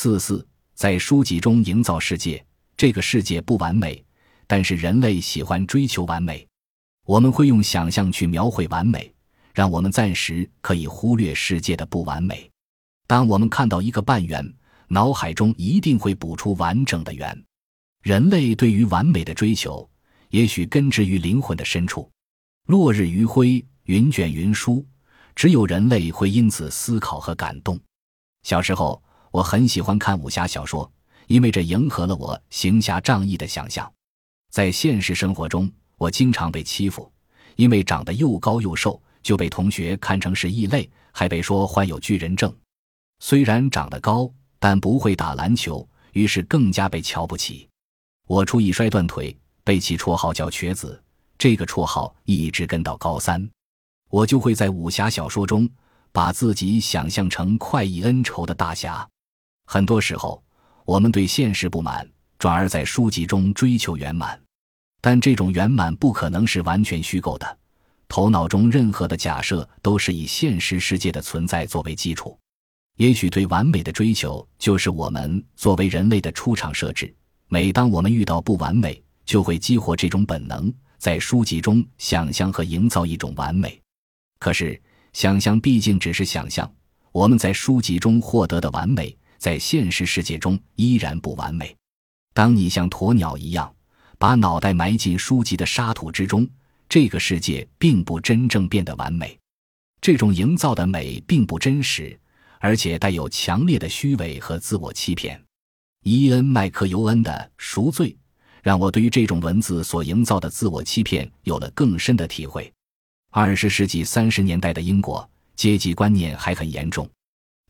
四四，在书籍中营造世界，这个世界不完美，但是人类喜欢追求完美。我们会用想象去描绘完美，让我们暂时可以忽略世界的不完美。当我们看到一个半圆，脑海中一定会补出完整的圆。人类对于完美的追求，也许根植于灵魂的深处。落日余晖，云卷云舒，只有人类会因此思考和感动。小时候，我很喜欢看武侠小说，因为这迎合了我行侠仗义的想象。在现实生活中，我经常被欺负，因为长得又高又瘦，就被同学看成是异类，还被说患有巨人症。虽然长得高，但不会打篮球，于是更加被瞧不起。我初一摔断腿，被起绰号叫瘸子，这个绰号一直跟到高三。我就会在武侠小说中把自己想象成快意恩仇的大侠。很多时候，我们对现实不满，转而在书籍中追求圆满。但这种圆满不可能是完全虚构的，头脑中任何的假设都是以现实世界的存在作为基础。也许对完美的追求就是我们作为人类的出厂设置。每当我们遇到不完美，就会激活这种本能，在书籍中想象和营造一种完美。可是，想象毕竟只是想象，我们在书籍中获得的完美，在现实世界中依然不完美。当你像鸵鸟一样。把脑袋埋进书籍的沙土之中，这个世界并不真正变得完美。这种营造的美并不真实，而且带有强烈的虚伪和自我欺骗。伊恩·麦克尤恩的《赎罪》让我对于这种文字所营造的自我欺骗有了更深的体会。二十世纪三十年代的英国，阶级观念还很严重。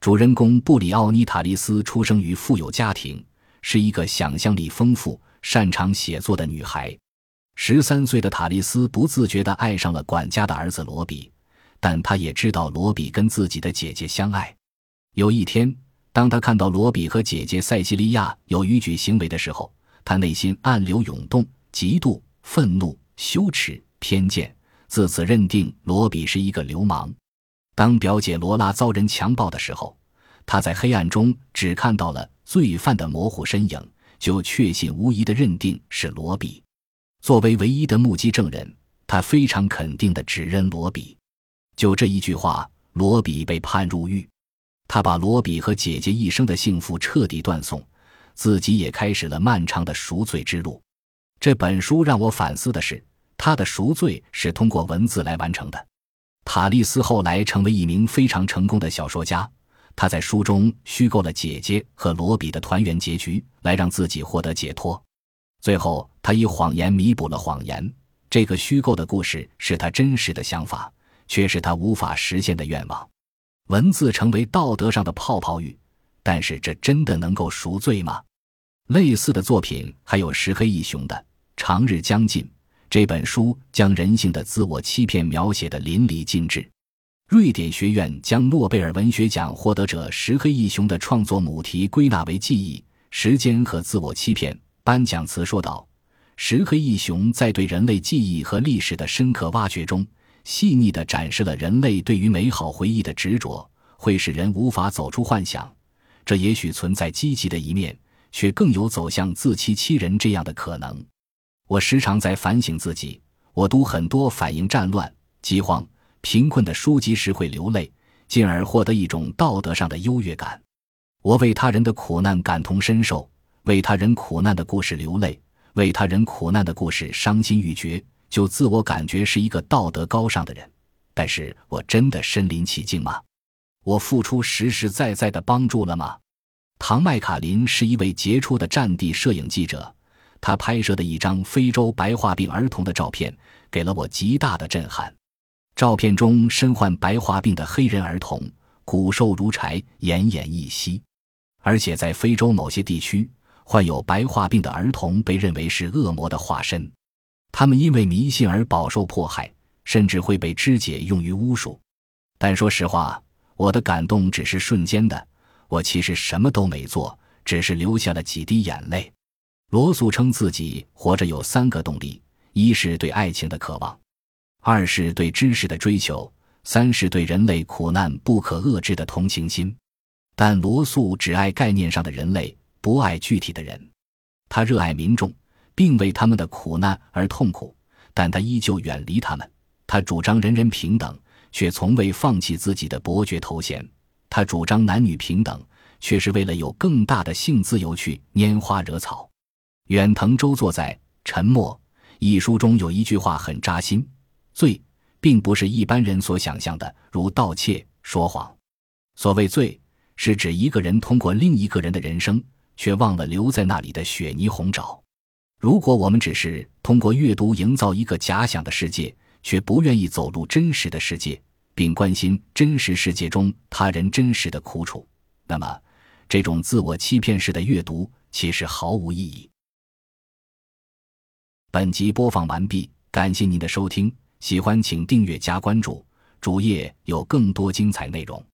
主人公布里奥尼塔利斯出生于富有家庭，是一个想象力丰富。擅长写作的女孩，十三岁的塔利斯不自觉地爱上了管家的儿子罗比，但她也知道罗比跟自己的姐姐相爱。有一天，当他看到罗比和姐姐塞西利亚有逾矩行为的时候，他内心暗流涌动，嫉妒、愤怒、羞耻、偏见，自此认定罗比是一个流氓。当表姐罗拉遭人强暴的时候，他在黑暗中只看到了罪犯的模糊身影。就确信无疑的认定是罗比，作为唯一的目击证人，他非常肯定的指认罗比。就这一句话，罗比被判入狱。他把罗比和姐姐一生的幸福彻底断送，自己也开始了漫长的赎罪之路。这本书让我反思的是，他的赎罪是通过文字来完成的。塔利斯后来成为一名非常成功的小说家。他在书中虚构了姐姐和罗比的团圆结局，来让自己获得解脱。最后，他以谎言弥补了谎言。这个虚构的故事是他真实的想法，却是他无法实现的愿望。文字成为道德上的泡泡浴，但是这真的能够赎罪吗？类似的作品还有石黑一雄的《长日将近》。这本书将人性的自我欺骗描写的淋漓尽致。瑞典学院将诺贝尔文学奖获得者石黑一雄的创作母题归纳为记忆、时间和自我欺骗。颁奖词说道：“石黑一雄在对人类记忆和历史的深刻挖掘中，细腻地展示了人类对于美好回忆的执着，会使人无法走出幻想。这也许存在积极的一面，却更有走向自欺欺人这样的可能。”我时常在反省自己，我读很多反映战乱、饥荒。贫困的书籍时会流泪，进而获得一种道德上的优越感。我为他人的苦难感同身受，为他人苦难的故事流泪，为他人苦难的故事伤心欲绝，就自我感觉是一个道德高尚的人。但是我真的身临其境吗？我付出实实在在的帮助了吗？唐麦卡林是一位杰出的战地摄影记者，他拍摄的一张非洲白化病儿童的照片，给了我极大的震撼。照片中身患白化病的黑人儿童骨瘦如柴、奄奄一息，而且在非洲某些地区，患有白化病的儿童被认为是恶魔的化身，他们因为迷信而饱受迫害，甚至会被肢解用于巫术。但说实话，我的感动只是瞬间的，我其实什么都没做，只是流下了几滴眼泪。罗素称自己活着有三个动力：一是对爱情的渴望。二是对知识的追求，三是对人类苦难不可遏制的同情心。但罗素只爱概念上的人类，不爱具体的人。他热爱民众，并为他们的苦难而痛苦，但他依旧远离他们。他主张人人平等，却从未放弃自己的伯爵头衔。他主张男女平等，却是为了有更大的性自由去拈花惹草。远藤周作在《沉默》一书中有一句话很扎心：罪，并不是一般人所想象的，如盗窃、说谎。所谓罪，是指一个人通过另一个人的人生，却忘了留在那里的雪泥红爪。如果我们只是通过阅读营造一个假想的世界，却不愿意走入真实的世界，并关心真实世界中他人真实的苦楚，那么，这种自我欺骗式的阅读其实毫无意义。本集播放完毕，感谢您的收听，喜欢请订阅加关注，主页有更多精彩内容。